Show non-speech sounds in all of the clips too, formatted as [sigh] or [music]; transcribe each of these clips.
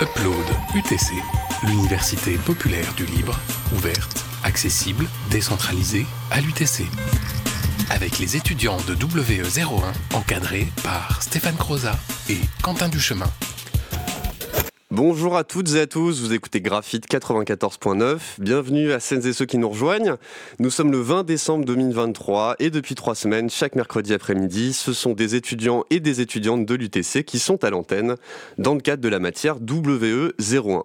Upload UTC, l'université populaire du libre, ouverte, accessible, décentralisée à l'UTC. Avec les étudiants de WE01 encadrés par Stéphane Croza et Quentin Duchemin. Bonjour à toutes et à tous, vous écoutez Graphite 94.9, bienvenue à celles et ceux qui nous rejoignent. Nous sommes le 20 décembre 2023 et depuis trois semaines, chaque mercredi après-midi, ce sont des étudiants et des étudiantes de l'UTC qui sont à l'antenne dans le cadre de la matière WE01.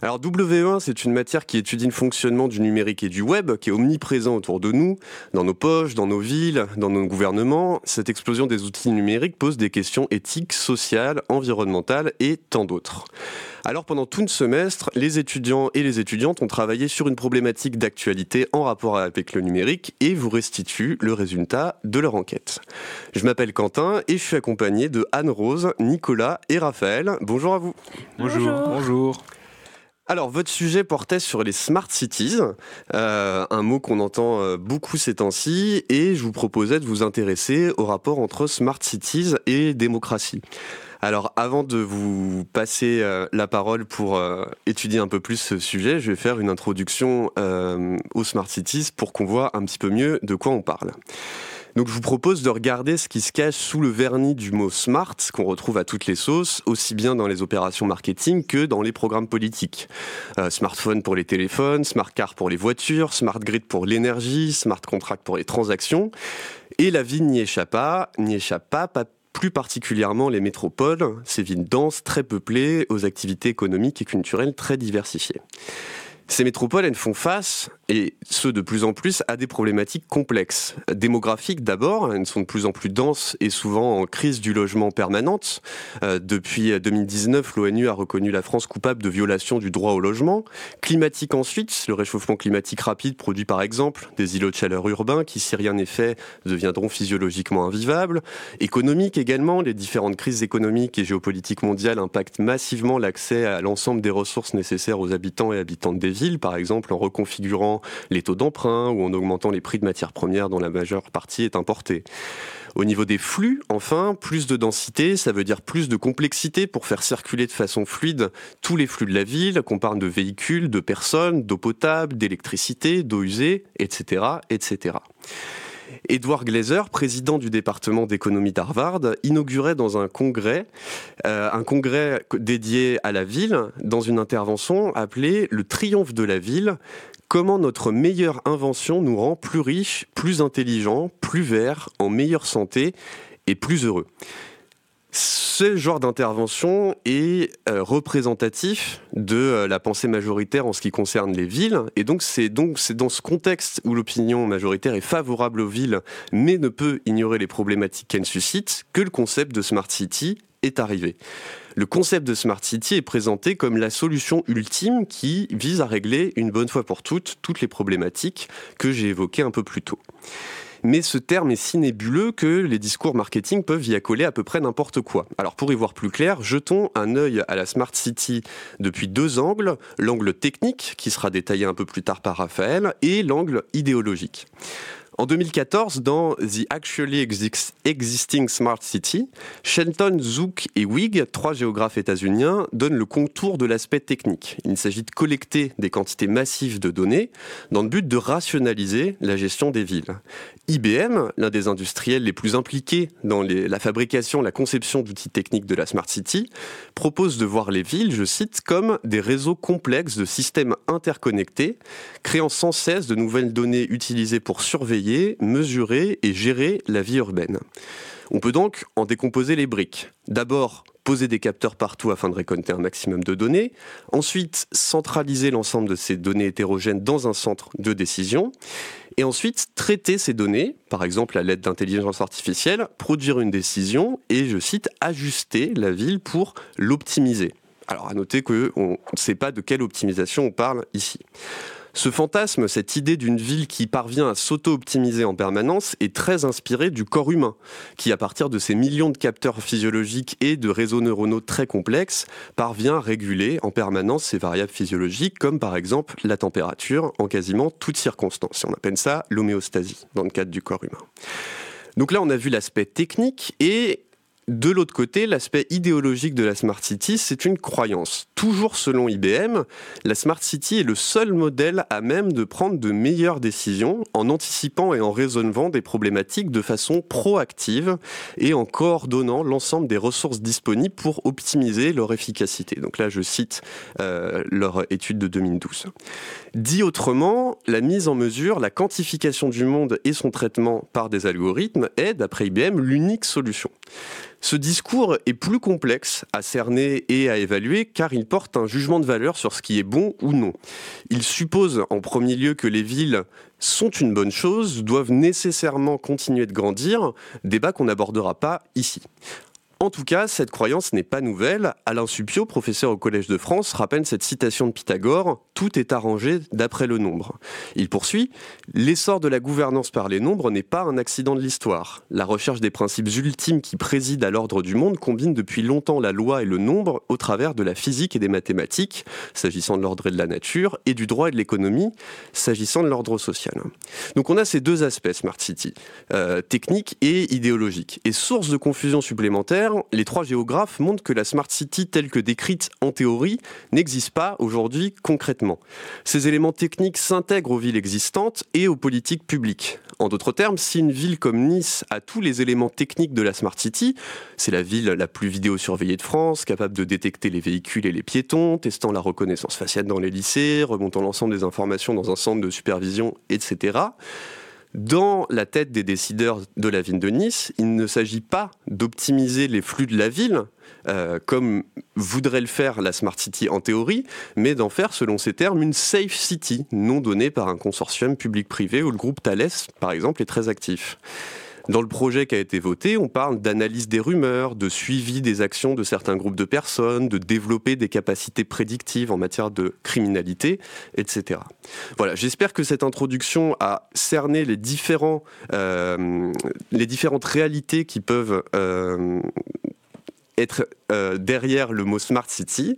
Alors WE1, c'est une matière qui étudie le fonctionnement du numérique et du web, qui est omniprésent autour de nous, dans nos poches, dans nos villes, dans nos gouvernements. Cette explosion des outils numériques pose des questions éthiques, sociales, environnementales et tant d'autres. Alors pendant tout le semestre, les étudiants et les étudiantes ont travaillé sur une problématique d'actualité en rapport avec le numérique et vous restituent le résultat de leur enquête. Je m'appelle Quentin et je suis accompagné de Anne-Rose, Nicolas et Raphaël. Bonjour à vous. Bonjour. Bonjour. Alors, votre sujet portait sur les smart cities, euh, un mot qu'on entend euh, beaucoup ces temps-ci, et je vous proposais de vous intéresser au rapport entre smart cities et démocratie. Alors avant de vous passer euh, la parole pour euh, étudier un peu plus ce sujet, je vais faire une introduction euh, aux Smart Cities pour qu'on voit un petit peu mieux de quoi on parle. Donc je vous propose de regarder ce qui se cache sous le vernis du mot smart qu'on retrouve à toutes les sauces, aussi bien dans les opérations marketing que dans les programmes politiques. smartphone pour les téléphones, smart car pour les voitures, smart grid pour l'énergie, smart contract pour les transactions. Et la vie n'y échappe pas, n'y échappe pas, pas plus particulièrement les métropoles, ces villes denses, très peuplées, aux activités économiques et culturelles très diversifiées. Ces métropoles, elles font face, et ce de plus en plus, à des problématiques complexes. Démographiques d'abord, elles sont de plus en plus denses et souvent en crise du logement permanente. Euh, depuis 2019, l'ONU a reconnu la France coupable de violation du droit au logement. Climatique ensuite, le réchauffement climatique rapide produit par exemple des îlots de chaleur urbains qui, si rien n'est fait, deviendront physiologiquement invivables. Économique également, les différentes crises économiques et géopolitiques mondiales impactent massivement l'accès à l'ensemble des ressources nécessaires aux habitants et habitantes des villes, par exemple en reconfigurant les taux d'emprunt ou en augmentant les prix de matières premières dont la majeure partie est importée. Au niveau des flux, enfin, plus de densité, ça veut dire plus de complexité pour faire circuler de façon fluide tous les flux de la ville, qu'on parle de véhicules, de personnes, d'eau potable, d'électricité, d'eau usée, etc., etc. Edward Glazer, président du département d'économie d'Harvard, inaugurait dans un congrès, euh, un congrès dédié à la ville, dans une intervention appelée Le triomphe de la ville, comment notre meilleure invention nous rend plus riches, plus intelligents, plus verts, en meilleure santé et plus heureux? Ce genre d'intervention est euh, représentatif de euh, la pensée majoritaire en ce qui concerne les villes. Et donc, c'est donc dans ce contexte où l'opinion majoritaire est favorable aux villes, mais ne peut ignorer les problématiques qu'elles suscitent, que le concept de smart city est arrivé. Le concept de Smart City est présenté comme la solution ultime qui vise à régler une bonne fois pour toutes toutes les problématiques que j'ai évoquées un peu plus tôt mais ce terme est si nébuleux que les discours marketing peuvent y accoler à peu près n'importe quoi. Alors pour y voir plus clair, jetons un œil à la Smart City depuis deux angles, l'angle technique, qui sera détaillé un peu plus tard par Raphaël, et l'angle idéologique. En 2014, dans The Actually Existing Smart City, Shelton, Zook et Wig, trois géographes états-uniens, donnent le contour de l'aspect technique. Il s'agit de collecter des quantités massives de données dans le but de rationaliser la gestion des villes. IBM, l'un des industriels les plus impliqués dans la fabrication, la conception d'outils techniques de la Smart City, propose de voir les villes, je cite, comme des réseaux complexes de systèmes interconnectés, créant sans cesse de nouvelles données utilisées pour surveiller, mesurer et gérer la vie urbaine. On peut donc en décomposer les briques. D'abord, poser des capteurs partout afin de récolter un maximum de données. Ensuite, centraliser l'ensemble de ces données hétérogènes dans un centre de décision. Et ensuite, traiter ces données, par exemple à l'aide d'intelligence artificielle, produire une décision et, je cite, ajuster la ville pour l'optimiser. Alors à noter qu'on ne sait pas de quelle optimisation on parle ici. Ce fantasme, cette idée d'une ville qui parvient à s'auto-optimiser en permanence est très inspiré du corps humain, qui à partir de ses millions de capteurs physiologiques et de réseaux neuronaux très complexes, parvient à réguler en permanence ses variables physiologiques, comme par exemple la température, en quasiment toutes circonstances. On appelle ça l'homéostasie dans le cadre du corps humain. Donc là, on a vu l'aspect technique et De l'autre côté, l'aspect idéologique de la Smart City, c'est une croyance. Toujours selon IBM, la Smart City est le seul modèle à même de prendre de meilleures décisions en anticipant et en raisonnant des problématiques de façon proactive et en coordonnant l'ensemble des ressources disponibles pour optimiser leur efficacité. Donc là, je cite euh, leur étude de 2012. Dit autrement, la mise en mesure, la quantification du monde et son traitement par des algorithmes est, d'après IBM, l'unique solution. Ce discours est plus complexe à cerner et à évaluer car il porte un jugement de valeur sur ce qui est bon ou non. Il suppose en premier lieu que les villes sont une bonne chose, doivent nécessairement continuer de grandir, débat qu'on n'abordera pas ici. En tout cas, cette croyance n'est pas nouvelle. Alain Supio, professeur au Collège de France, rappelle cette citation de Pythagore Tout est arrangé d'après le nombre. Il poursuit L'essor de la gouvernance par les nombres n'est pas un accident de l'histoire. La recherche des principes ultimes qui président à l'ordre du monde combine depuis longtemps la loi et le nombre au travers de la physique et des mathématiques, s'agissant de l'ordre et de la nature, et du droit et de l'économie, s'agissant de l'ordre social. Donc on a ces deux aspects Smart City, euh, technique et idéologique. Et source de confusion supplémentaire, les trois géographes montrent que la Smart City telle que décrite en théorie n'existe pas aujourd'hui concrètement. Ces éléments techniques s'intègrent aux villes existantes et aux politiques publiques. En d'autres termes, si une ville comme Nice a tous les éléments techniques de la Smart City, c'est la ville la plus vidéosurveillée de France, capable de détecter les véhicules et les piétons, testant la reconnaissance faciale dans les lycées, remontant l'ensemble des informations dans un centre de supervision, etc. Dans la tête des décideurs de la ville de Nice, il ne s'agit pas d'optimiser les flux de la ville, euh, comme voudrait le faire la Smart City en théorie, mais d'en faire, selon ses termes, une Safe City, non donnée par un consortium public-privé où le groupe Thales, par exemple, est très actif. Dans le projet qui a été voté, on parle d'analyse des rumeurs, de suivi des actions de certains groupes de personnes, de développer des capacités prédictives en matière de criminalité, etc. Voilà, j'espère que cette introduction a cerné les, différents, euh, les différentes réalités qui peuvent euh, être euh, derrière le mot Smart City.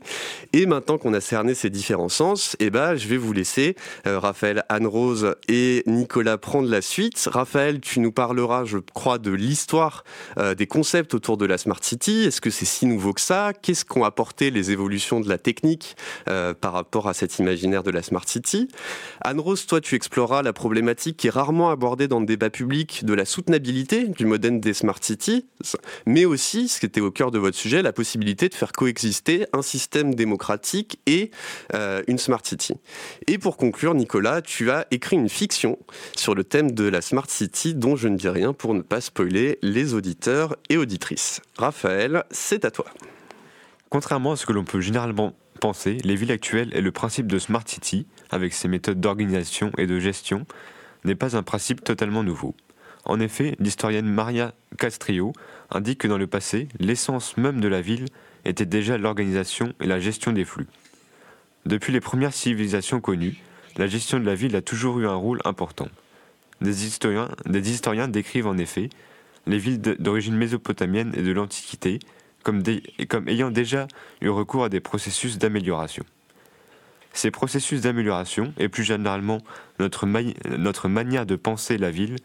Et maintenant qu'on a cerné ces différents sens, eh ben, je vais vous laisser, euh, Raphaël, Anne-Rose et Nicolas prendre la suite. Raphaël, tu nous parleras, je crois, de l'histoire euh, des concepts autour de la Smart City. Est-ce que c'est si nouveau que ça? Qu'est-ce qu'ont apporté les évolutions de la technique par rapport à cet imaginaire de la Smart City? Anne-Rose, toi, tu exploreras la problématique qui est rarement abordée dans le débat public de la soutenabilité du modèle des Smart Cities, mais aussi, ce qui était au cœur de votre sujet, la possibilité de faire coexister un système démocratique et euh, une Smart City. Et pour conclure, Nicolas, tu as écrit une fiction sur le thème de la Smart City dont je ne dis rien pour ne pas spoiler les auditeurs et auditrices. Raphaël, c'est à toi. Contrairement à ce que l'on peut généralement penser, les villes actuelles et le principe de Smart City, avec ses méthodes d'organisation et de gestion, n'est pas un principe totalement nouveau. En effet, l'historienne Maria Castrillo indique que dans le passé, l'essence même de la ville était déjà l'organisation et la gestion des flux. Depuis les premières civilisations connues, la gestion de la ville a toujours eu un rôle important. Des historiens, décrivent en effet les villes d'origine mésopotamienne et de l'Antiquité comme, ayant déjà eu recours à des processus d'amélioration. Ces processus d'amélioration, et plus généralement notre manière de penser la ville,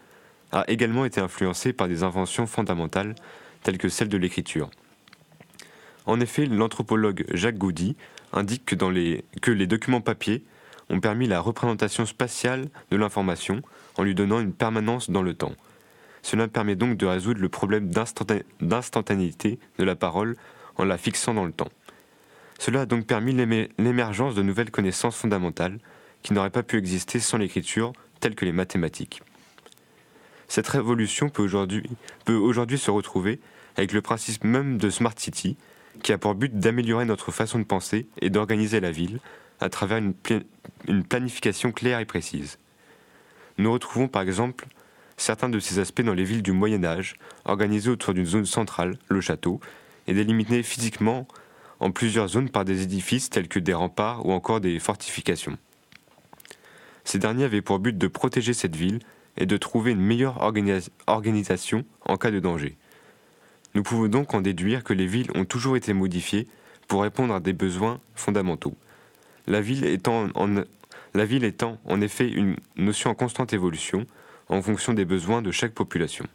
a également été influencé par des inventions fondamentales telles que celle de l'écriture. En effet, l'anthropologue Jacques Goudy indique que, les, que les documents papier ont permis la représentation spatiale de l'information en lui donnant une permanence dans le temps. Cela permet donc de résoudre le problème d'instantanéité de la parole en la fixant dans le temps. Cela a donc permis l'émergence de nouvelles connaissances fondamentales qui n'auraient pas pu exister sans l'écriture, telles que les mathématiques. Cette révolution peut aujourd'hui, se retrouver avec le principe même de Smart City, qui a pour but d'améliorer notre façon de penser et d'organiser la ville à travers une, une planification claire et précise. Nous retrouvons par exemple certains de ces aspects dans les villes du Moyen Âge, organisées autour d'une zone centrale, le château, et délimitées physiquement en plusieurs zones par des édifices tels que des remparts ou encore des fortifications. Ces derniers avaient pour but de protéger cette ville et de trouver une meilleure organisation en cas de danger. Nous pouvons donc en déduire que les villes ont toujours été modifiées pour répondre à des besoins fondamentaux. La ville étant en, effet une notion en constante évolution en fonction des besoins de chaque population.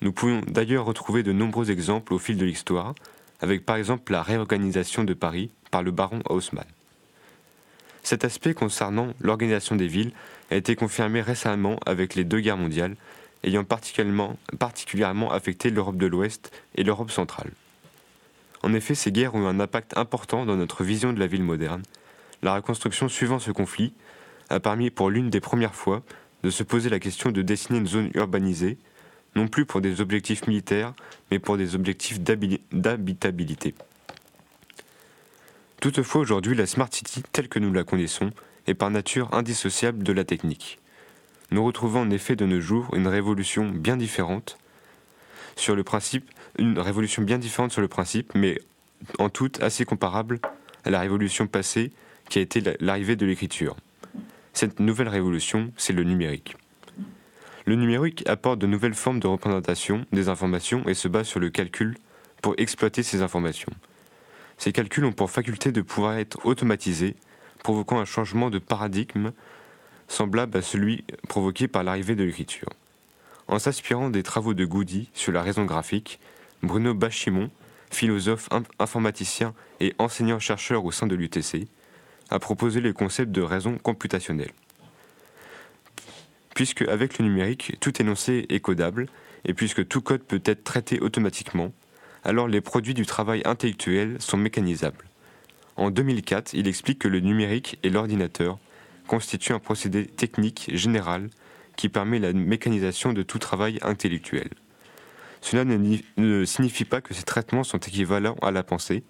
Nous pouvons d'ailleurs retrouver de nombreux exemples au fil de l'histoire, avec par exemple la réorganisation de Paris par le baron Haussmann. Cet aspect concernant l'organisation des villes a été confirmé récemment avec les deux guerres mondiales, ayant particulièrement, affecté l'Europe de l'Ouest et l'Europe centrale. En effet, ces guerres ont eu un impact important dans notre vision de la ville moderne. La reconstruction suivant ce conflit a permis pour l'une des premières fois de se poser la question de dessiner une zone urbanisée, non plus pour des objectifs militaires, mais pour des objectifs d'habitabilité. Toutefois, aujourd'hui, la Smart City, telle que nous la connaissons, est par nature indissociable de la technique. Nous retrouvons en effet de nos jours une révolution bien différente sur le principe, une révolution bien différente sur le principe, mais en tout assez comparable à la révolution passée qui a été l'arrivée de l'écriture. Cette nouvelle révolution, c'est le numérique. Le numérique apporte de nouvelles formes de représentation des informations et se base sur le calcul pour exploiter ces informations. Ces calculs ont pour faculté de pouvoir être automatisés, provoquant un changement de paradigme semblable à celui provoqué par l'arrivée de l'écriture. En s'inspirant des travaux de Goody sur la raison graphique, Bruno Bachimon, philosophe, informaticien et enseignant-chercheur au sein de l'UTC, a proposé le concept de raison computationnelle puisque avec le numérique, tout énoncé est codable, et puisque tout code peut être traité automatiquement, alors les produits du travail intellectuel sont mécanisables. En 2004, il explique que le numérique et l'ordinateur constituent un procédé technique général qui permet la mécanisation de tout travail intellectuel. Cela ne, signifie pas que ces traitements sont équivalents à la pensée,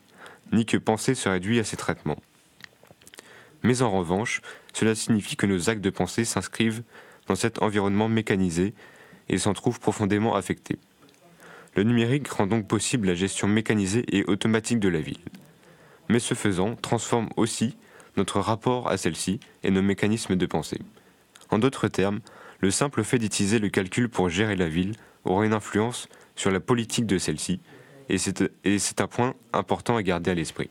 ni que penser se réduit à ces traitements. Mais en revanche, cela signifie que nos actes de pensée s'inscrivent dans cet environnement mécanisé et s'en trouve profondément affecté. Le numérique rend donc possible la gestion mécanisée et automatique de la ville. Mais ce faisant, transforme aussi notre rapport à celle-ci et nos mécanismes de pensée. En d'autres termes, le simple fait d'utiliser le calcul pour gérer la ville aura une influence sur la politique de celle-ci, et c'est un point important à garder à l'esprit.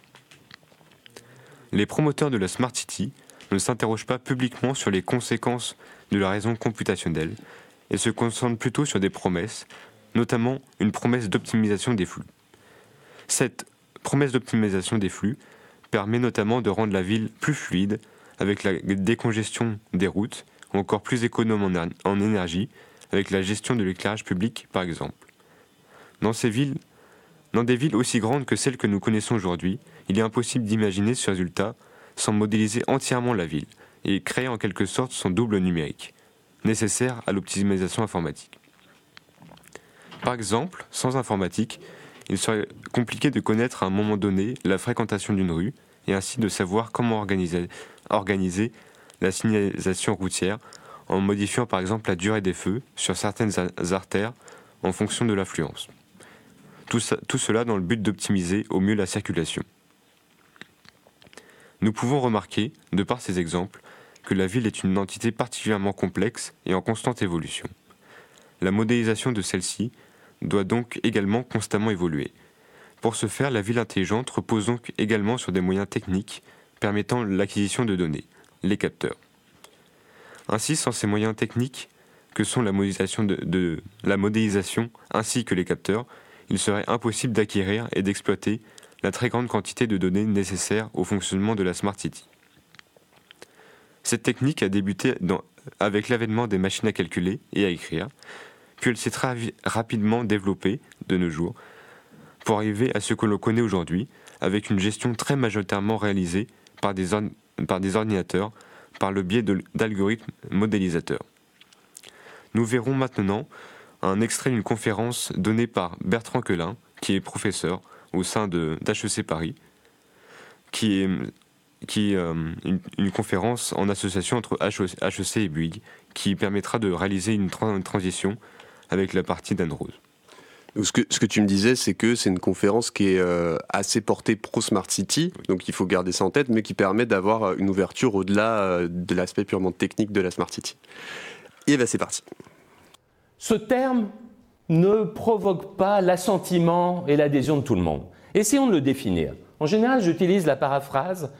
Les promoteurs de la Smart City ne s'interrogent pas publiquement sur les conséquences de la raison computationnelle et se concentrent plutôt sur des promesses, notamment une promesse d'optimisation des flux. Cette promesse d'optimisation des flux permet notamment de rendre la ville plus fluide avec la décongestion des routes ou encore plus économe en, énergie avec la gestion de l'éclairage public par exemple. Dans ces villes, dans des villes aussi grandes que celles que nous connaissons aujourd'hui, il est impossible d'imaginer ce résultat sans modéliser entièrement la ville et créer en quelque sorte son double numérique, nécessaire à l'optimisation informatique. Par exemple, sans informatique, il serait compliqué de connaître à un moment donné la fréquentation d'une rue et ainsi de savoir comment organiser, la signalisation routière en modifiant par exemple la durée des feux sur certaines artères en fonction de l'affluence. Tout, cela dans le but d'optimiser au mieux la circulation. Nous pouvons remarquer, de par ces exemples, que la ville est une entité particulièrement complexe et en constante évolution. La modélisation de celle-ci doit donc également constamment évoluer. Pour ce faire, la ville intelligente repose donc également sur des moyens techniques permettant l'acquisition de données, les capteurs. Ainsi, sans ces moyens techniques que sont la modélisation, ainsi que les capteurs, il serait impossible d'acquérir et d'exploiter la très grande quantité de données nécessaires au fonctionnement de la Smart City. Cette technique a débuté avec l'avènement des machines à calculer et à écrire, puis elle s'est très rapidement développée de nos jours pour arriver à ce que l'on connaît aujourd'hui, avec une gestion très majoritairement réalisée par des, ordinateurs par le biais d'algorithmes modélisateurs. Nous verrons maintenant un extrait d'une conférence donnée par Bertrand Quelin, qui est professeur au sein d'HEC Paris, qui est, euh, une, conférence en association entre HEC, et Bouygues, qui permettra de réaliser une, transition avec la partie d'Anne-Rose. Ce que, ce que, tu me disais, c'est que c'est une conférence qui est euh, assez portée pro-Smart City, donc il faut garder ça en tête, mais qui permet d'avoir euh, une ouverture au-delà de l'aspect purement technique de la Smart City. Et bien c'est parti. Ce terme ne provoque pas l'assentiment et l'adhésion de tout le monde. Essayons de le définir. En général, j'utilise la paraphrase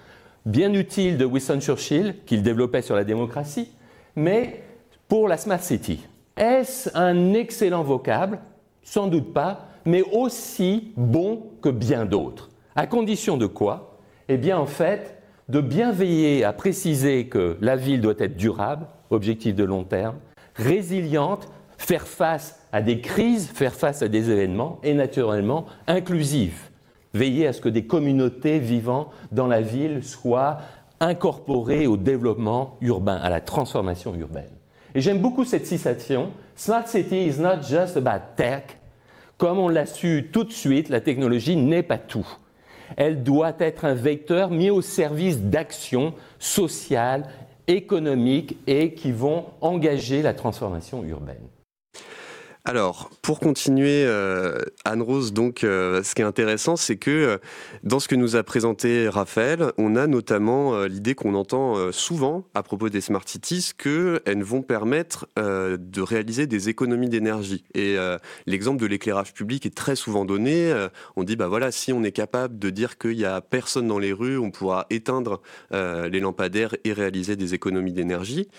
bien utile de Winston Churchill, qu'il développait sur la démocratie, mais pour la Smart City. Est-ce un excellent vocable? Sans doute pas, mais aussi bon que bien d'autres. À condition de quoi? Eh bien, en fait, de bien veiller à préciser que la ville doit être durable, objectif de long terme, résiliente, faire face à des crises, faire face à des événements, et naturellement inclusive. Veiller à ce que des communautés vivant dans la ville soient incorporées au développement urbain, à la transformation urbaine. Et j'aime beaucoup cette citation Smart City is not just about tech. Comme on l'a su tout de suite, la technologie n'est pas tout. Elle doit être un vecteur mis au service d'actions sociales, économiques et qui vont engager la transformation urbaine. Alors, pour continuer, euh, Anne-Rose, donc, euh, ce qui est intéressant, c'est que euh, dans ce que nous a présenté Raphaël, on a notamment l'idée qu'on entend souvent à propos des smart cities, qu'elles vont permettre de réaliser des économies d'énergie. Et l'exemple de l'éclairage public est très souvent donné. on dit, bah voilà, si on est capable de dire qu'il n'y a personne dans les rues, on pourra éteindre les lampadaires et réaliser des économies d'énergie.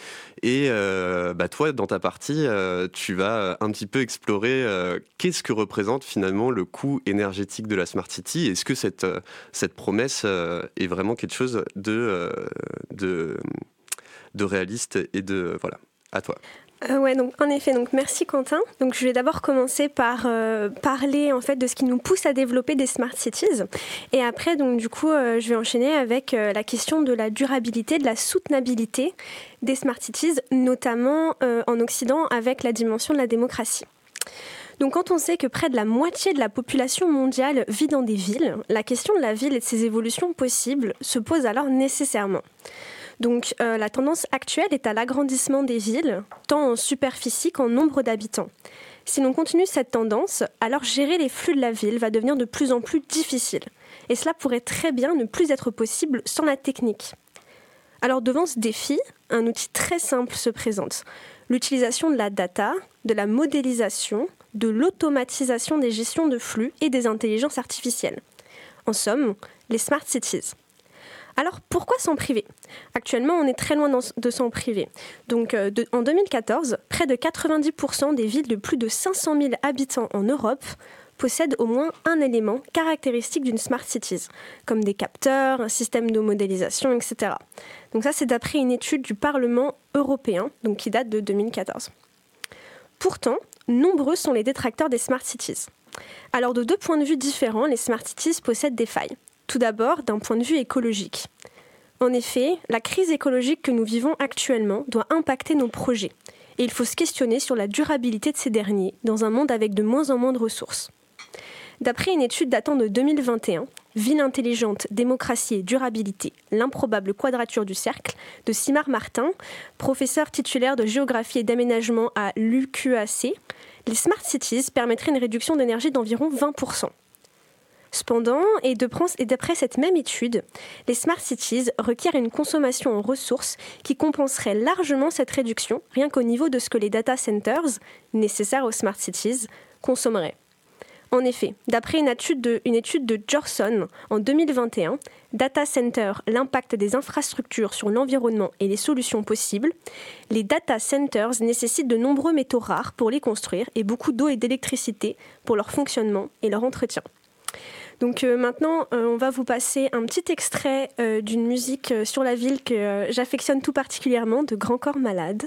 Et bah, toi, dans ta partie, tu vas un petit peu explorer euh, qu'est-ce que représente finalement le coût énergétique de la Smart City? Est-ce que cette, euh, promesse euh, est vraiment quelque chose de, de réaliste et de... Voilà, à toi? Euh, ouais, donc en effet, donc merci Quentin. Donc je vais d'abord commencer par euh, parler en fait de ce qui nous pousse à développer des smart cities, et après donc du coup euh, je vais enchaîner avec la question de la durabilité, de la soutenabilité des smart cities, notamment en Occident avec la dimension de la démocratie. Donc quand on sait que près de la moitié de la population mondiale vit dans des villes, la question de la ville et de ses évolutions possibles se pose alors nécessairement. Donc euh, la tendance actuelle est à l'agrandissement des villes, tant en superficie qu'en nombre d'habitants. Si l'on continue cette tendance, alors gérer les flux de la ville va devenir de plus en plus difficile. Et cela pourrait très bien ne plus être possible sans la technique. Alors devant ce défi, un outil très simple se présente. L'utilisation de la data, de la modélisation, de l'automatisation des gestions de flux et des intelligences artificielles. En somme, les smart cities. Alors pourquoi s'en priver? Actuellement, on est très loin de s'en priver. Donc euh, en 2014, près de 90% des villes de plus de 500 000 habitants en Europe possèdent au moins un élément caractéristique d'une smart cities, comme des capteurs, un système de modélisation, etc. Donc ça, c'est d'après une étude du Parlement européen, qui date de 2014. Pourtant, nombreux sont les détracteurs des smart cities. Alors de deux points de vue différents, les smart cities possèdent des failles. Tout d'abord, d'un point de vue écologique. En effet, la crise écologique que nous vivons actuellement doit impacter nos projets, et il faut se questionner sur la durabilité de ces derniers dans un monde avec de moins en moins de ressources. D'après une étude datant de 2021, Ville intelligente, démocratie et durabilité, l'improbable quadrature du cercle, de Simar Martin, professeur titulaire de géographie et d'aménagement à l'UQAC, les smart cities permettraient une réduction d'énergie d'environ 20%. Cependant, et d'après cette même étude, les smart cities requièrent une consommation en ressources qui compenserait largement cette réduction, rien qu'au niveau de ce que les data centers, nécessaires aux smart cities, consommeraient. En effet, d'après une étude de, une étude de Jorson en 2021, Data Center, l'impact des infrastructures sur l'environnement et les solutions possibles, les data centers nécessitent de nombreux métaux rares pour les construire et beaucoup d'eau et d'électricité pour leur fonctionnement et leur entretien. Donc euh, maintenant, euh, on va vous passer un petit extrait euh, d'une musique sur la ville que j'affectionne tout particulièrement, de Grand Corps Malade.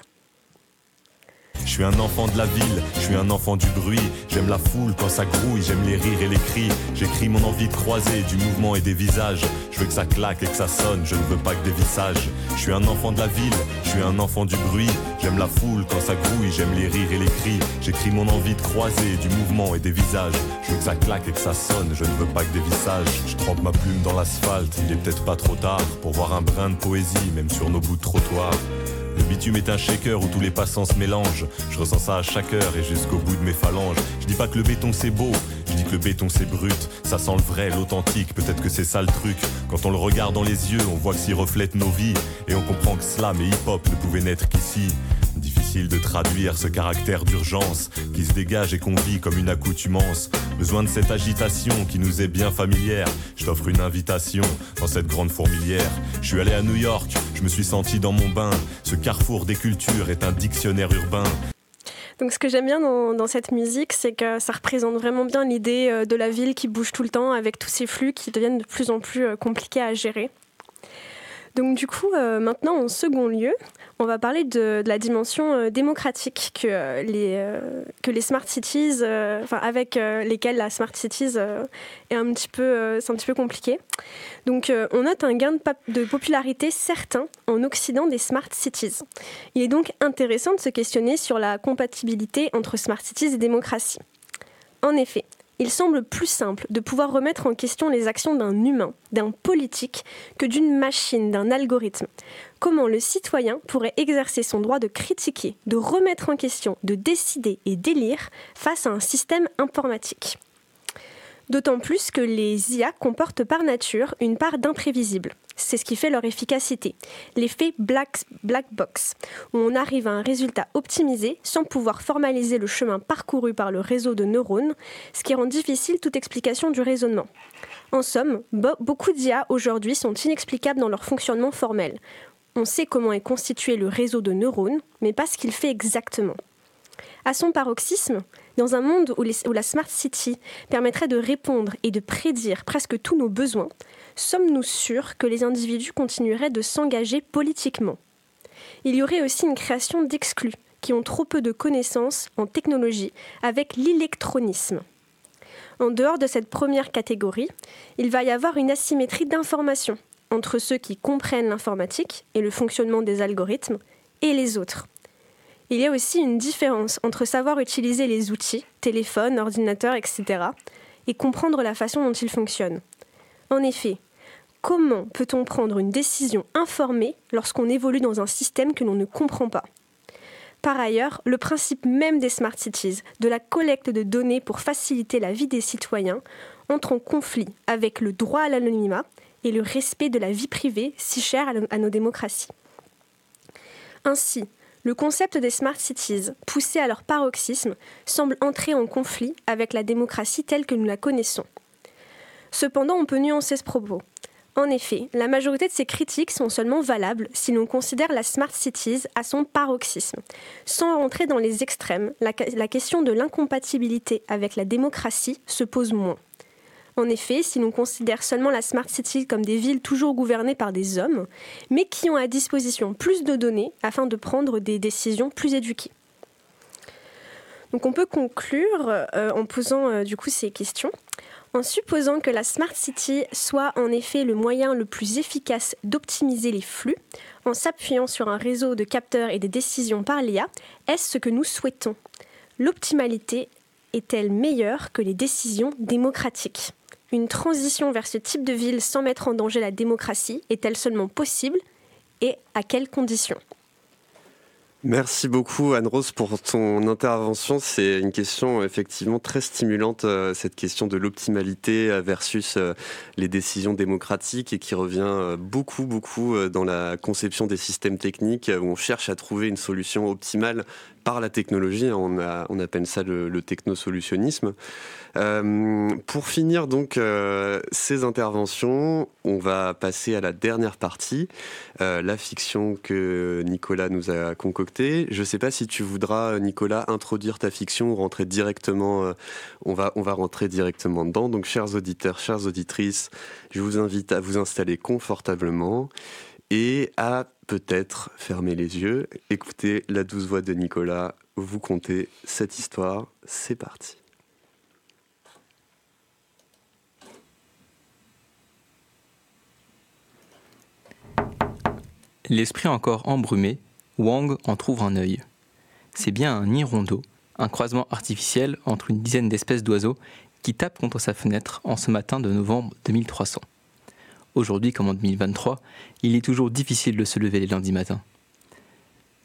Je suis un enfant de la ville, je suis un enfant du bruit. J'aime la foule quand ça grouille, j'aime les rires et les cris. J'écris mon envie de croiser du mouvement et des visages. Je veux que ça claque et que ça sonne, je ne veux pas que des visages. Je suis un enfant de la ville, je suis un enfant du bruit. J'aime la foule quand ça grouille, j'aime les rires et les cris. J'écris mon envie de croiser du mouvement et des visages. Je veux que ça claque et que ça sonne, je ne veux pas que des visages. Je trempe ma plume dans l'asphalte, il est peut-être pas trop tard pour voir un brin de poésie, même sur nos bouts de trottoir. Le bitume est un shaker où tous les passants se mélangent. Je ressens ça à chaque heure et jusqu'au bout de mes phalanges. Je dis pas que le béton c'est beau, je dis que le béton c'est brut. Ça sent le vrai, l'authentique, peut-être que c'est ça le truc. Quand on le regarde dans les yeux, on voit que s'y reflète nos vies. Et on comprend que slam et hip-hop ne pouvaient naître qu'ici. Difficile de traduire ce caractère d'urgence qui se dégage et qu'on vit comme une accoutumance. Besoin de cette agitation qui nous est bien familière. Je t'offre une invitation dans cette grande fourmilière. Je suis allé à New York, je me suis senti dans mon bain. Ce carrefour des cultures est un dictionnaire urbain. Donc ce que j'aime bien dans, cette musique, c'est que ça représente vraiment bien l'idée euh, de la ville qui bouge tout le temps avec tous ces flux qui deviennent de plus en plus euh, compliqués à gérer. Donc du coup, euh, maintenant, en second lieu, on va parler de, la dimension euh, démocratique que, euh, les, que les smart cities, enfin avec lesquelles la smart cities est un petit peu, c'est un petit peu compliqué. Donc on note un gain de, de popularité certain en Occident des smart cities. Il est donc intéressant de se questionner sur la compatibilité entre smart cities et démocratie. En effet, il semble plus simple de pouvoir remettre en question les actions d'un humain, d'un politique, que d'une machine, d'un algorithme. Comment le citoyen pourrait exercer son droit de critiquer, de remettre en question, de décider et d'élire face à un système informatique? D'autant plus que les IA comportent par nature une part d'imprévisible. C'est ce qui fait leur efficacité. L'effet black, box, où on arrive à un résultat optimisé sans pouvoir formaliser le chemin parcouru par le réseau de neurones, ce qui rend difficile toute explication du raisonnement. En somme, beaucoup d'IA aujourd'hui sont inexplicables dans leur fonctionnement formel. On sait comment est constitué le réseau de neurones, mais pas ce qu'il fait exactement. À son paroxysme, dans un monde où, la Smart City permettrait de répondre et de prédire presque tous nos besoins, sommes-nous sûrs que les individus continueraient de s'engager politiquement? Il y aurait aussi une création d'exclus qui ont trop peu de connaissances en technologie avec l'électronisme. En dehors de cette première catégorie, il va y avoir une asymétrie d'information entre ceux qui comprennent l'informatique et le fonctionnement des algorithmes et les autres. Il y a aussi une différence entre savoir utiliser les outils, téléphone, ordinateur, etc., et comprendre la façon dont ils fonctionnent. En effet, comment peut-on prendre une décision informée lorsqu'on évolue dans un système que l'on ne comprend pas? Par ailleurs, le principe même des smart cities, de la collecte de données pour faciliter la vie des citoyens, entre en conflit avec le droit à l'anonymat et le respect de la vie privée si cher à nos démocraties. Ainsi, le concept des smart cities, poussé à leur paroxysme, semble entrer en conflit avec la démocratie telle que nous la connaissons. Cependant, on peut nuancer ce propos. En effet, la majorité de ces critiques sont seulement valables si l'on considère la Smart Cities à son paroxysme. Sans rentrer dans les extrêmes, la, la question de l'incompatibilité avec la démocratie se pose moins. En effet, si l'on considère seulement la Smart City comme des villes toujours gouvernées par des hommes, mais qui ont à disposition plus de données afin de prendre des décisions plus éduquées. Donc on peut conclure euh, en posant euh, du coup ces questions. En supposant que la Smart City soit en effet le moyen le plus efficace d'optimiser les flux, en s'appuyant sur un réseau de capteurs et des décisions par l'IA, est-ce ce que nous souhaitons? L'optimalité est-elle meilleure que les décisions démocratiques? Une transition vers ce type de ville sans mettre en danger la démocratie est-elle seulement possible et à quelles conditions? Merci beaucoup Anne-Rose pour ton intervention. C'est une question effectivement très stimulante, euh, cette question de l'optimalité euh, versus euh, les décisions démocratiques et qui revient beaucoup, beaucoup dans la conception des systèmes techniques où on cherche à trouver une solution optimale par la technologie. On, on appelle ça le, le technosolutionnisme. Euh, pour finir donc euh, ces interventions, on va passer à la dernière partie, euh, la fiction que Nicolas nous a concoctée. Je ne sais pas si tu voudras, Nicolas, introduire ta fiction ou rentrer directement. on va on va rentrer directement dedans. Donc, chers auditeurs, chères auditrices, je vous invite à vous installer confortablement et à peut-être fermer les yeux, écouter la douce voix de Nicolas, vous conter cette histoire. C'est parti. L'esprit encore embrumé, Wang en trouve un œil. C'est bien un hirondo, un croisement artificiel entre une dizaine d'espèces d'oiseaux qui tapent contre sa fenêtre en ce matin de novembre 2300. Aujourd'hui comme en 2023, il est toujours difficile de se lever les lundis matins.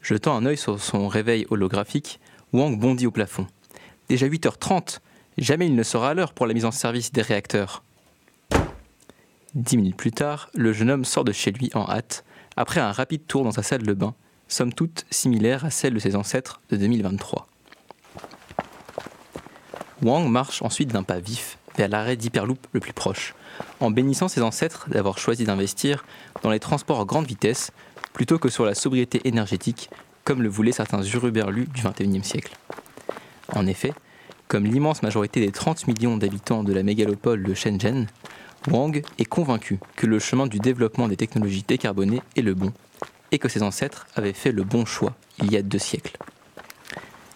Jetant un œil sur son réveil holographique, Wang bondit au plafond. Déjà 8h30, jamais il ne sera à l'heure pour la mise en service des réacteurs. Dix minutes plus tard, le jeune homme sort de chez lui en hâte, après un rapide tour dans sa salle de bain, somme toute similaire à celle de ses ancêtres de 2023. Wang marche ensuite d'un pas vif vers l'arrêt d'Hyperloop le plus proche, en bénissant ses ancêtres d'avoir choisi d'investir dans les transports à grande vitesse plutôt que sur la sobriété énergétique, comme le voulaient certains uruberlus du XXIe siècle. En effet, comme l'immense majorité des 30 millions d'habitants de la mégalopole de Shenzhen, Wang est convaincu que le chemin du développement des technologies décarbonées est le bon et que ses ancêtres avaient fait le bon choix il y a deux siècles.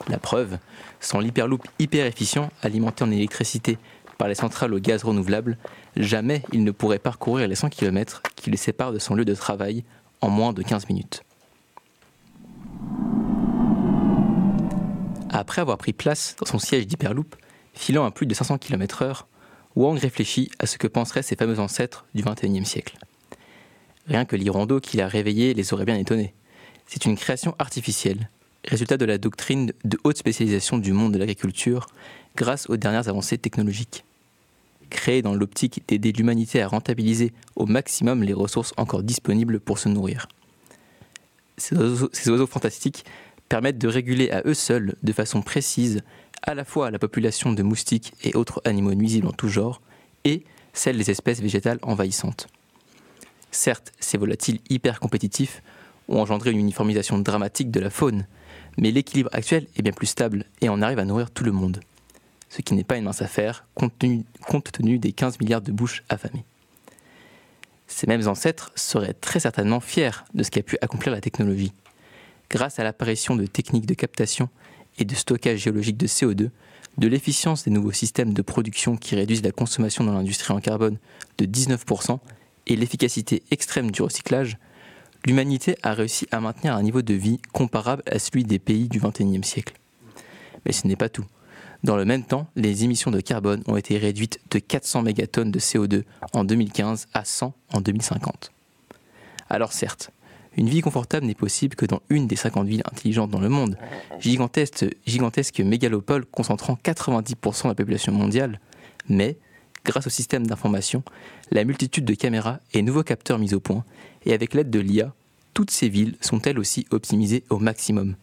La preuve, sans l'hyperloop hyper efficient alimenté en électricité par les centrales au gaz renouvelable, jamais il ne pourrait parcourir les 100 km qui le séparent de son lieu de travail en moins de 15 minutes. Après avoir pris place dans son siège d'Hyperloop, filant à plus de 500 km/h, Wang réfléchit à ce que penseraient ses fameux ancêtres du XXIe siècle. Rien que l'Hirondo qui l'a réveillé les aurait bien étonnés. C'est une création artificielle, résultat de la doctrine de haute spécialisation du monde de l'agriculture grâce aux dernières avancées technologiques. Créée dans l'optique d'aider l'humanité à rentabiliser au maximum les ressources encore disponibles pour se nourrir. Ces oiseaux, ces oiseaux fantastiques permettent de réguler à eux seuls, de façon précise, à la fois la population de moustiques et autres animaux nuisibles en tout genre, et celle des espèces végétales envahissantes. Certes, ces volatiles hyper compétitifs ont engendré une uniformisation dramatique de la faune, mais l'équilibre actuel est bien plus stable et on arrive à nourrir tout le monde. Ce qui n'est pas une mince affaire compte tenu, des 15 milliards de bouches affamées. Ces mêmes ancêtres seraient très certainement fiers de ce qu'a pu accomplir la technologie grâce à l'apparition de techniques de captation et de stockage géologique de CO2, de l'efficience des nouveaux systèmes de production qui réduisent la consommation dans l'industrie en carbone de 19% et l'efficacité extrême du recyclage, l'humanité a réussi à maintenir un niveau de vie comparable à celui des pays du XXIe siècle. Mais ce n'est pas tout. Dans le même temps, les émissions de carbone ont été réduites de 400 mégatonnes de CO2 en 2015 à 100 en 2050. Alors certes, une vie confortable n'est possible que dans une des 50 villes intelligentes dans le monde, gigantesque, gigantesque mégalopole concentrant 90% de la population mondiale, mais, grâce au système d'information, la multitude de caméras et nouveaux capteurs mis au point, et avec l'aide de l'IA, toutes ces villes sont elles aussi optimisées au maximum.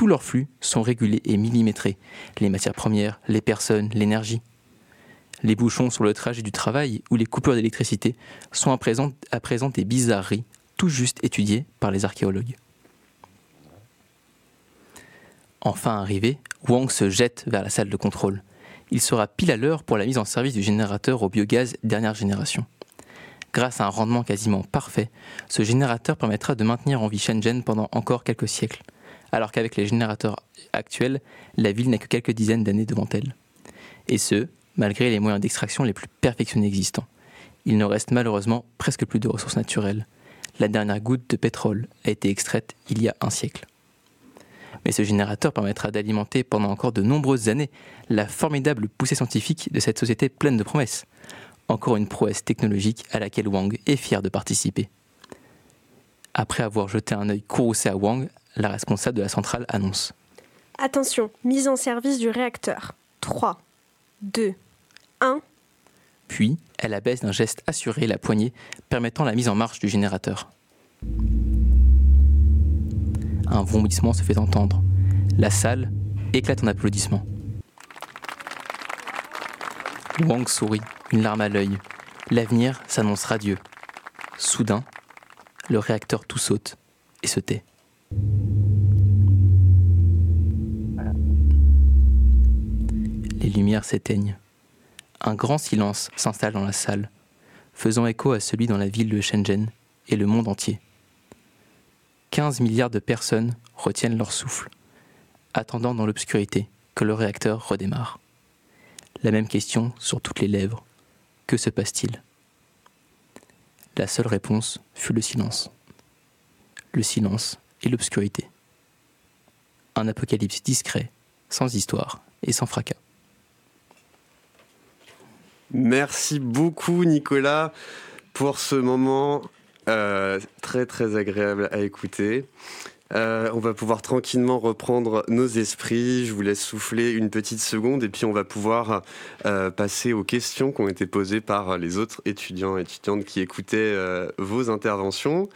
Tous leurs flux sont régulés et millimétrés, les matières premières, les personnes, l'énergie. Les bouchons sur le trajet du travail ou les coupures d'électricité sont à présent, des bizarreries tout juste étudié par les archéologues. Enfin arrivé, Wang se jette vers la salle de contrôle. Il sera pile à l'heure pour la mise en service du générateur au biogaz dernière génération. Grâce à un rendement quasiment parfait, ce générateur permettra de maintenir en vie Shenzhen pendant encore quelques siècles, alors qu'avec les générateurs actuels, la ville n'a que quelques dizaines d'années devant elle. Et ce, malgré les moyens d'extraction les plus perfectionnés existants. Il ne reste malheureusement presque plus de ressources naturelles la dernière goutte de pétrole a été extraite il y a un siècle. Mais ce générateur permettra d'alimenter pendant encore de nombreuses années la formidable poussée scientifique de cette société pleine de promesses. Encore une prouesse technologique à laquelle Wang est fier de participer. Après avoir jeté un œil courroucé à Wang, la responsable de la centrale annonce Attention, mise en service du réacteur. 3, 2, 1. Puis, elle abaisse d'un geste assuré la poignée, permettant la mise en marche du générateur. Un vomissement se fait entendre. La salle éclate en applaudissements. Wang sourit, une larme à l'œil. L'avenir s'annonce radieux. Soudain, le réacteur tout saute et se tait. Les lumières s'éteignent un grand silence s'installe dans la salle, faisant écho à celui dans la ville de Shenzhen et le monde entier. 15 milliards de personnes retiennent leur souffle, attendant dans l'obscurité que le réacteur redémarre. La même question sur toutes les lèvres. Que se passe-t-il? La seule réponse fut le silence. Le silence et l'obscurité. Un apocalypse discret, sans histoire et sans fracas. Merci beaucoup Nicolas pour ce moment euh, très très agréable à écouter. Euh, on va pouvoir tranquillement reprendre nos esprits. Je vous laisse souffler une petite seconde et puis on va pouvoir euh, passer aux questions qui ont été posées par les autres étudiants et étudiantes qui écoutaient vos interventions.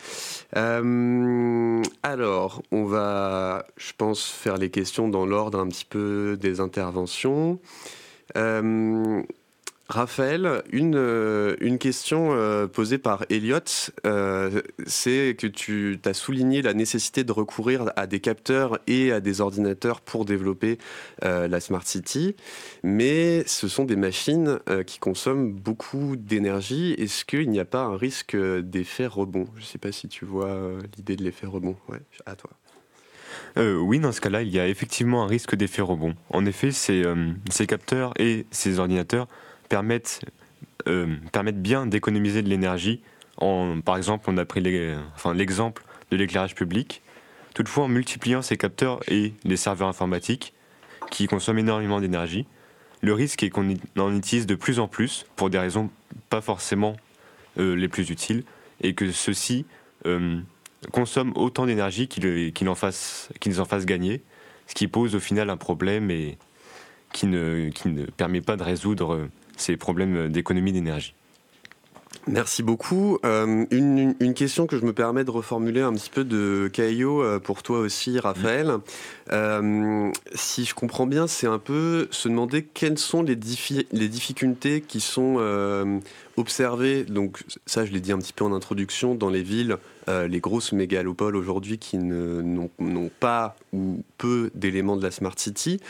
alors, on va, je pense, faire les questions dans l'ordre un petit peu des interventions. Raphaël, une, euh, une question euh, posée par Elliot, euh, c'est que tu as souligné la nécessité de recourir à des capteurs et à des ordinateurs pour développer la Smart City, mais ce sont des machines qui consomment beaucoup d'énergie. Est-ce qu'il n'y a pas un risque d'effet rebond? Je ne sais pas si tu vois l'idée de l'effet rebond. Ouais, à toi. oui, dans ce cas-là, il y a effectivement un risque d'effet rebond. En effet, ces, ces capteurs et ces ordinateurs permettent, euh, permettent bien d'économiser de l'énergie. Par exemple, on a pris l'exemple de l'éclairage public. Toutefois, en multipliant ces capteurs et les serveurs informatiques, qui consomment énormément d'énergie, le risque est qu'on en utilise de plus en plus pour des raisons pas forcément euh, les plus utiles, et que ceux-ci euh, consomment autant d'énergie qu'ils en, fassent, qu'ils en fassent gagner, ce qui pose au final un problème et qui ne, qui ne permet pas de résoudre ces problèmes d'économie d'énergie. Merci beaucoup. Euh, une, question que je me permets de reformuler un petit peu de Caillot euh, pour toi aussi, Raphaël. Euh, si je comprends bien, c'est un peu se demander quelles sont les, les difficultés qui sont observées. Donc ça, je l'ai dit un petit peu en introduction, dans les villes, les grosses mégalopoles aujourd'hui qui n'ont pas ou peu d'éléments de la Smart City,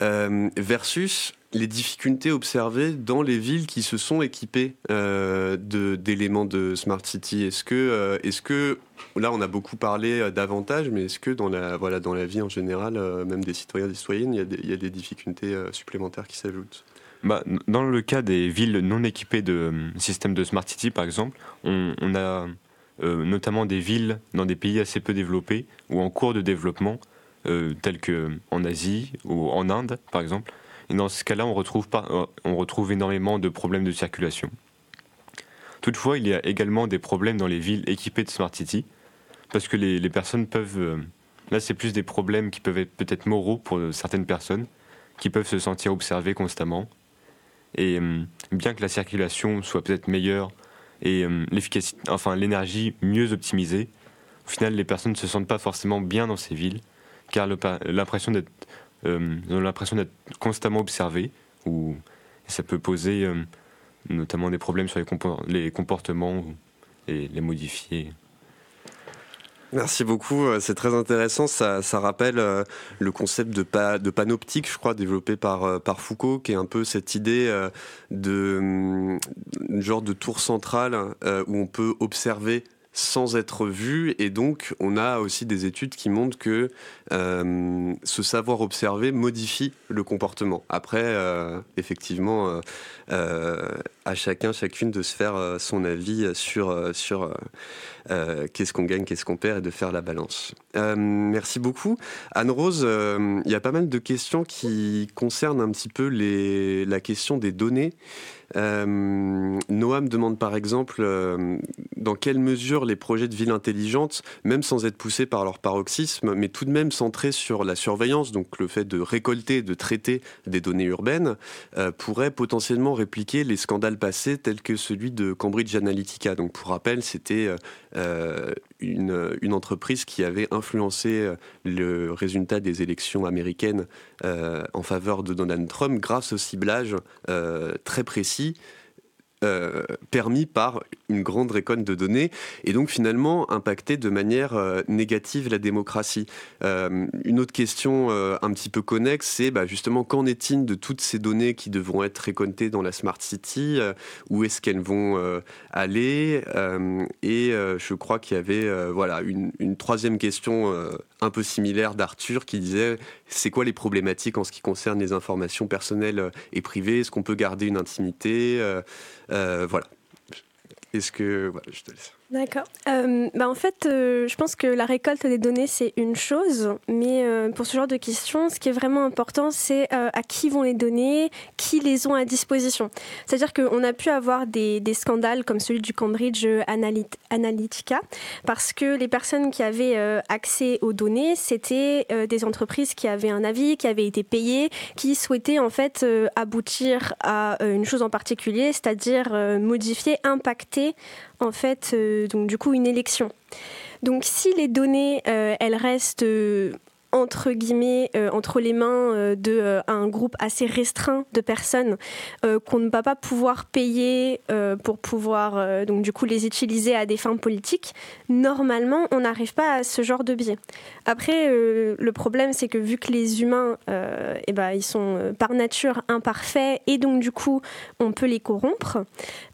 versus les difficultés observées dans les villes qui se sont équipées euh, d'éléments de, Smart City. Est-ce que, euh, est-ce que, là on a beaucoup parlé euh, d'avantages, mais est-ce que dans la, voilà, dans la vie en général, même des citoyens et des citoyennes, il y, a des, difficultés supplémentaires qui s'ajoutent? Bah, dans le cas des villes non équipées de systèmes de Smart City, par exemple, on, a notamment des villes dans des pays assez peu développés ou en cours de développement, tels qu'en Asie ou en Inde, par exemple, et dans ce cas-là, on retrouve, euh, on retrouve énormément de problèmes de circulation. Toutefois, il y a également des problèmes dans les villes équipées de Smart City, parce que les, personnes peuvent... Euh, là, c'est plus des problèmes qui peuvent être peut-être moraux pour certaines personnes, qui peuvent se sentir observées constamment. Et euh, bien que la circulation soit peut-être meilleure et enfin l'énergie mieux optimisée, au final, les personnes ne se sentent pas forcément bien dans ces villes, car l'impression d'être euh, ont l'impression d'être constamment observés, ou ça peut poser euh, notamment des problèmes sur les, comportements et les modifier. Merci beaucoup, euh, c'est très intéressant. Ça, rappelle le concept de, panoptique, je crois, développé par, Foucault, qui est un peu cette idée de hum, genre de tour centrale où on peut observer sans être vu. Et donc, on a aussi des études qui montrent que euh, ce savoir observer modifie le comportement. Après, euh, effectivement, euh, à chacun, chacune de se faire son avis sur, sur qu'est-ce qu'on gagne, qu'est-ce qu'on perd et de faire la balance. merci beaucoup. Anne-Rose, il y a pas mal de questions qui concernent un petit peu les, la question des données. Euh, Noam demande par exemple euh, dans quelle mesure les projets de ville intelligente, même sans être poussés par leur paroxysme, mais tout de même centrés sur la surveillance, donc le fait de récolter, de traiter des données urbaines, euh, pourraient potentiellement répliquer les scandales passés tels que celui de Cambridge Analytica. Donc pour rappel, c'était une, une, entreprise qui avait influencé le résultat des élections américaines en faveur de Donald Trump grâce au ciblage très précis euh, permis par une grande récolte de données et donc finalement impacter de manière euh, négative la démocratie. Euh, une autre question un petit peu connexe, c'est bah, justement qu'en est-il de toutes ces données qui devront être récoltées dans la Smart City Où est-ce qu'elles vont aller Et je crois qu'il y avait voilà, une, une, troisième question un peu similaire d'Arthur qui disait c'est quoi les problématiques en ce qui concerne les informations personnelles et privées? Est-ce qu'on peut garder une intimité? Voilà. Est-ce que. Voilà, je te laisse. D'accord. Euh, bah en fait, euh, je pense que la récolte des données, c'est une chose, mais euh, pour ce genre de questions, ce qui est vraiment important, c'est à qui vont les données, qui les ont à disposition. C'est-à-dire qu'on a pu avoir des, des, scandales comme celui du Cambridge Analytica, parce que les personnes qui avaient accès aux données, c'était des entreprises qui avaient un avis, qui avaient été payées, qui souhaitaient en fait aboutir à une chose en particulier, c'est-à-dire modifier, impacter en fait, euh, donc du coup, une élection. Donc si les données, euh, elles restent euh, entre guillemets entre les mains de un groupe assez restreint de personnes qu'on ne va pas pouvoir payer pour pouvoir donc du coup les utiliser à des fins politiques, normalement on n'arrive pas à ce genre de biais. Après, le problème c'est que vu que les humains, eh ben, ils sont par nature imparfaits et donc du coup on peut les corrompre,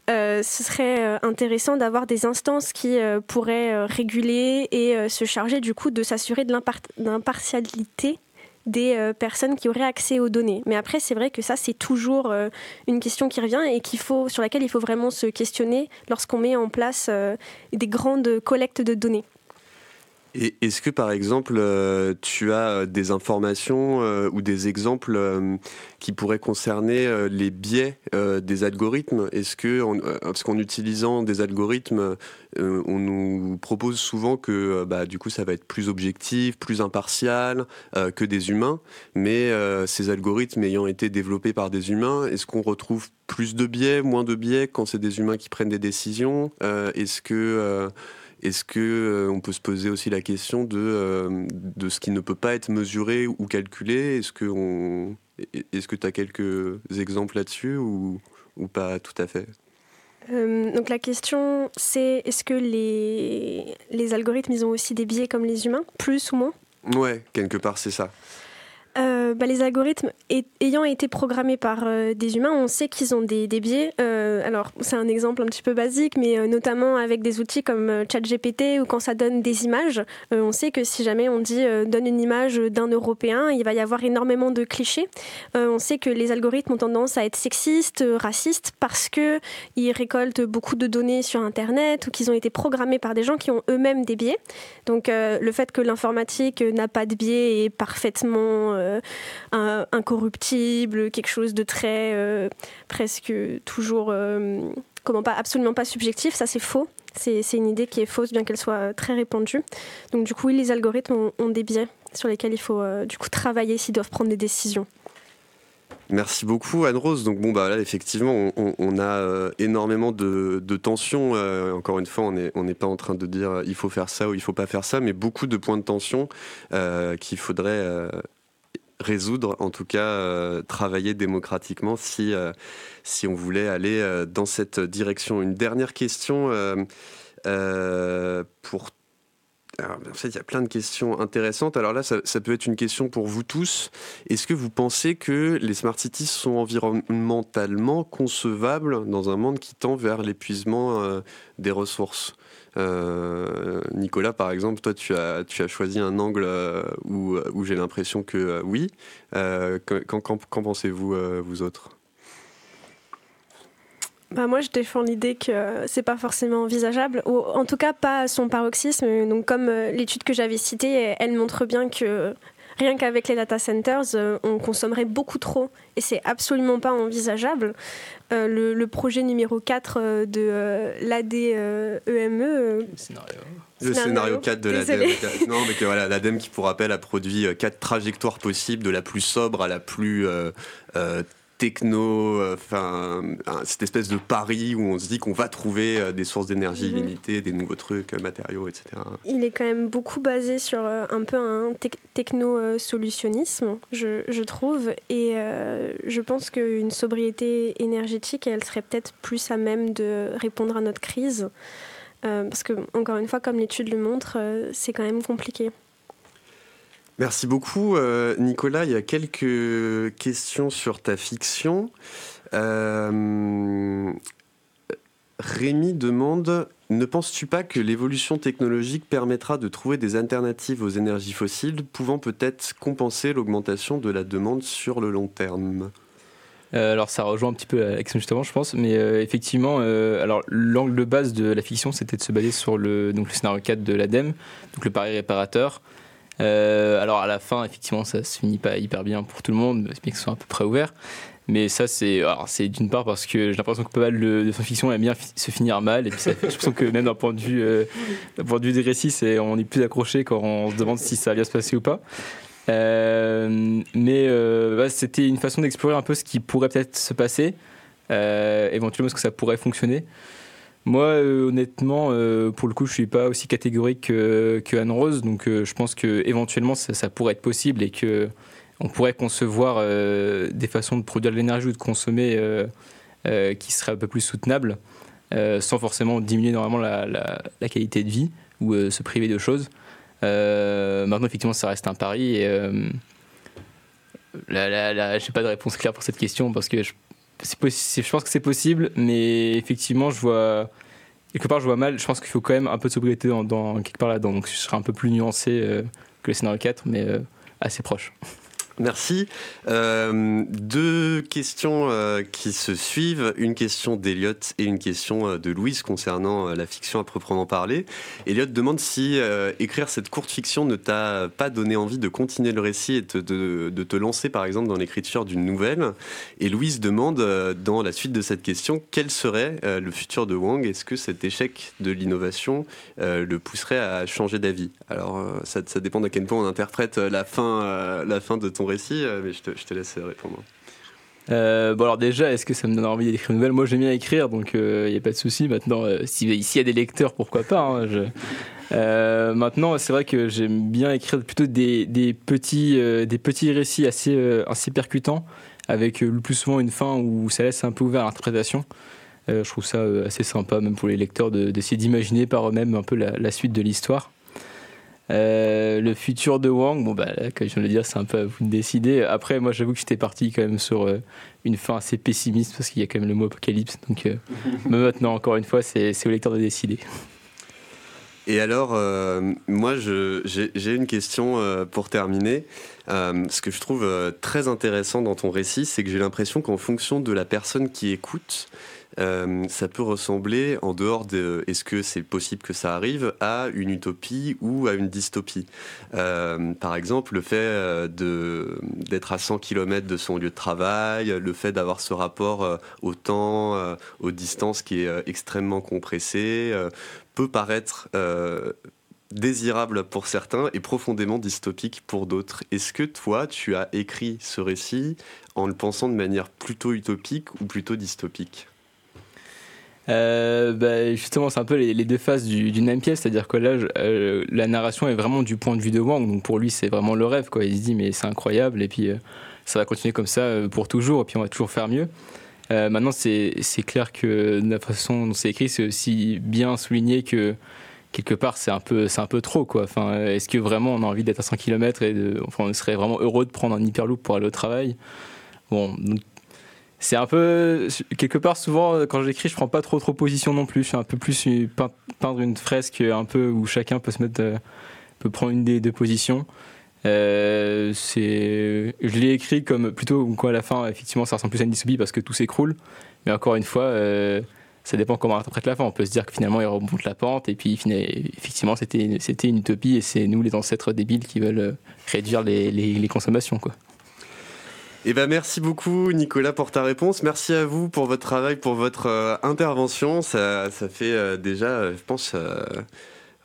ce serait intéressant d'avoir des instances qui pourraient réguler et se charger du coup de s'assurer de l'impartialité des euh, personnes qui auraient accès aux données. Mais après, c'est vrai que ça, c'est toujours euh, une question qui revient et qu'il faut, sur laquelle il faut vraiment se questionner lorsqu'on met en place euh, des grandes collectes de données. Est-ce que par exemple, euh, tu as euh, des informations euh, ou des exemples qui pourraient concerner les biais des algorithmes? Est-ce que, parce qu'en utilisant des algorithmes, on nous propose souvent que bah, du coup ça va être plus objectif, plus impartial que des humains, mais ces algorithmes ayant été développés par des humains, est-ce qu'on retrouve plus de biais, moins de biais quand c'est des humains qui prennent des décisions? Est-ce que est-ce que euh, on peut se poser aussi la question de, euh, de ce qui ne peut pas être mesuré ou calculé? Est-ce que on, est-ce que tu as quelques exemples là-dessus ou, ou pas tout à fait? Euh, donc la question c'est est-ce que les, les algorithmes ils ont aussi des biais comme les humains, plus ou moins? Ouais, quelque part c'est ça. Euh, bah, les algorithmes ayant été programmés par euh, des humains, on sait qu'ils ont des, biais. Euh, alors, c'est un exemple un petit peu basique, mais notamment avec des outils comme ChatGPT ou quand ça donne des images, on sait que si jamais on dit donne une image d'un Européen, il va y avoir énormément de clichés. on sait que les algorithmes ont tendance à être sexistes, racistes, parce qu'ils récoltent beaucoup de données sur Internet ou qu'ils ont été programmés par des gens qui ont eux-mêmes des biais. Donc, le fait que l'informatique n'a pas de biais est parfaitement euh, incorruptible, quelque chose de très euh, presque toujours euh, comment pas absolument pas subjectif. Ça c'est faux. C'est une idée qui est fausse, bien qu'elle soit très répandue. Donc du coup, oui, les algorithmes ont, des biais sur lesquels il faut du coup travailler s'ils doivent prendre des décisions. Merci beaucoup Anne-Rose. Donc bon bah là effectivement on, a énormément de, tensions. encore une fois on n'est pas en train de dire il faut faire ça ou il faut pas faire ça, mais beaucoup de points de tension qu'il faudrait résoudre, en tout cas euh, travailler démocratiquement si, euh, si on voulait aller euh, dans cette direction. Une dernière question pour... en fait, il y a plein de questions intéressantes. Alors là, ça, peut être une question pour vous tous. Est-ce que vous pensez que les smart cities sont environnementalement concevables dans un monde qui tend vers l'épuisement des ressources? Euh, Nicolas, par exemple, toi, tu as, choisi un angle euh, où, où j'ai l'impression que euh, oui. Qu'en pensez-vous, vous autres? Bah moi, je défends l'idée que c'est pas forcément envisageable, ou en tout cas pas son paroxysme. Donc, comme l'étude que j'avais citée, elle montre bien que rien qu'avec les data centers, on consommerait beaucoup trop et c'est absolument pas envisageable. Euh, le, projet numéro 4 euh, de euh, l'ADEME. E, le scénario 4 de l'ADEME. [laughs] Non, mais que voilà, l'ADEME qui, pour rappel, a produit quatre trajectoires possibles, de la plus sobre à la plus techno, euh, enfin cette espèce de pari où on se dit qu'on va trouver euh, des sources d'énergie mhm. illimitées, des nouveaux trucs, euh, matériaux, etc. Il est quand même beaucoup basé sur un peu un techno-solutionnisme, je, je, trouve, et je pense qu'une sobriété énergétique, elle serait peut-être plus à même de répondre à notre crise, parce que encore une fois, comme l'étude le montre, c'est quand même compliqué. Merci beaucoup, euh, Nicolas. Il y a quelques questions sur ta fiction. Euh, Rémi demande Ne penses-tu pas que l'évolution technologique permettra de trouver des alternatives aux énergies fossiles, pouvant peut-être compenser l'augmentation de la demande sur le long terme? Euh, alors ça rejoint un petit peu l'action justement, je pense, mais effectivement, alors l'angle de base de la fiction, c'était de se baser sur le donc le scénario 4 de l'ADEME, donc le pari réparateur, euh, alors à la fin, effectivement, ça se finit pas hyper bien pour tout le monde, bien que ce à peu près ouvert. Mais ça, c'est, d'une part parce que j'ai l'impression que pas mal de, de fiction aime bien se finir mal. Et puis je pense que même d'un point de vue, euh, point de vue des récits, on est plus accroché quand on se demande si ça va bien se passer ou pas. Euh, mais c'était une façon d'explorer un peu ce qui pourrait peut-être se passer, éventuellement ce que ça pourrait fonctionner. Moi, honnêtement, pour le coup, je suis pas aussi catégorique que, Anne Rose, donc je pense que éventuellement ça, pourrait être possible et que on pourrait concevoir des façons de produire de l'énergie ou de consommer qui seraient un peu plus soutenables, sans forcément diminuer énormément la, qualité de vie ou se priver de choses. maintenant, effectivement, ça reste un pari et là j'ai pas de réponse claire pour cette question parce que je, je pense que c'est possible, mais effectivement, je vois quelque part, je vois mal. Je pense qu'il faut quand même un peu de sobriété dans, quelque part là-dedans. Donc, je serai un peu plus nuancé euh, que le scénario 4, mais euh, assez proche. Merci. Euh, deux questions euh, qui se suivent, une question d'Eliott et une question euh, de Louise concernant la fiction à proprement parler. Eliott demande si écrire cette courte fiction ne t'a pas donné envie de continuer le récit et de, te lancer par exemple dans l'écriture d'une nouvelle? Et Louise demande dans la suite de cette question quel serait le futur de Wang? Est-ce que cet échec de l'innovation le pousserait à changer d'avis? Alors ça, ça, dépend à quel point on interprète la fin, la fin de ton récit, euh, mais je te, laisse répondre. Euh, bon alors déjà, est-ce que ça me donne envie d'écrire une nouvelle? Moi j'aime bien écrire, donc il euh, n'y a pas de souci. Maintenant, si ici il y a des lecteurs, pourquoi pas hein, je... Maintenant, c'est vrai que j'aime bien écrire plutôt des, petits, des petits récits assez, percutants, avec le plus souvent une fin où ça laisse un peu ouvert à l'interprétation. je trouve ça assez sympa, même pour les lecteurs, d'essayer d'imaginer par eux-mêmes un peu la suite de l'histoire. Euh, le futur de Wang, bon, bah, comme je viens de le dire, c'est un peu à vous de décider. Après, moi, j'avoue que j'étais parti quand même sur euh, une fin assez pessimiste parce qu'il y a quand même le mot apocalypse. Donc, euh, [laughs] maintenant, encore une fois, c'est au lecteur de décider. Et alors, moi, j'ai une question pour terminer. ce que je trouve très intéressant dans ton récit, c'est que j'ai l'impression qu'en fonction de la personne qui écoute, euh, ça peut ressembler, en dehors de est-ce que c'est possible que ça arrive, à une utopie ou à une dystopie. Euh, par exemple, le fait euh, d'être à 100 km de son lieu de travail, le fait d'avoir ce rapport au temps, aux distances qui est extrêmement compressé, peut paraître désirable pour certains et profondément dystopique pour d'autres. Est-ce que toi, tu as écrit ce récit en le pensant de manière plutôt utopique ou plutôt dystopique? Euh, bah, justement, c'est un peu les, deux faces d'une même pièce, c'est-à-dire que là, euh, la narration est vraiment du point de vue de Wang, donc pour lui, c'est vraiment le rêve, quoi. Il se dit, mais c'est incroyable, et puis euh, ça va continuer comme ça pour toujours, et puis on va toujours faire mieux. maintenant, c'est clair que la façon dont c'est écrit, c'est aussi bien souligné que quelque part, c'est un peu, un peu trop, quoi. Enfin, est-ce que vraiment on a envie d'être à 100 km et enfin, on serait vraiment heureux de prendre un hyperloop pour aller au travail? Bon, c'est un peu quelque part souvent quand j'écris je prends pas trop trop position non plus. Je suis un peu plus peindre une fresque un peu où chacun peut se mettre euh, peut prendre une des deux positions. Euh, c'est je l'ai écrit comme plutôt quoi à la fin effectivement ça ressemble plus à une dystopie parce que tout s'écroule. Mais encore une fois euh, ça dépend comment on interprète la fin. On peut se dire que finalement il remonte la pente et puis effectivement c'était c'était une utopie et c'est nous les ancêtres débiles qui veulent réduire les, les, les consommations quoi eh ben, merci beaucoup Nicolas pour ta réponse. Merci à vous pour votre travail, pour votre euh, intervention. Ça, ça fait euh, déjà, euh, je pense,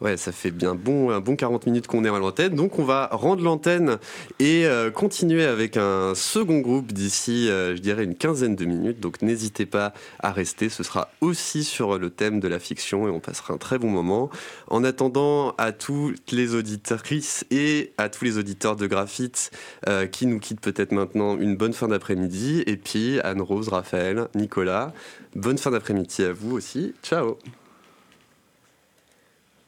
Ouais, ça fait bien bon, un bon 40 minutes qu'on est à l'antenne. Donc on va rendre l'antenne et euh, continuer avec un second groupe d'ici, euh, je dirais, une quinzaine de minutes. Donc n'hésitez pas à rester. Ce sera aussi sur le thème de la fiction et on passera un très bon moment. En attendant, à toutes les auditrices et à tous les auditeurs de Graphite euh, qui nous quittent peut-être maintenant, une bonne fin d'après-midi. Et puis Anne-Rose, Raphaël, Nicolas, bonne fin d'après-midi à vous aussi. Ciao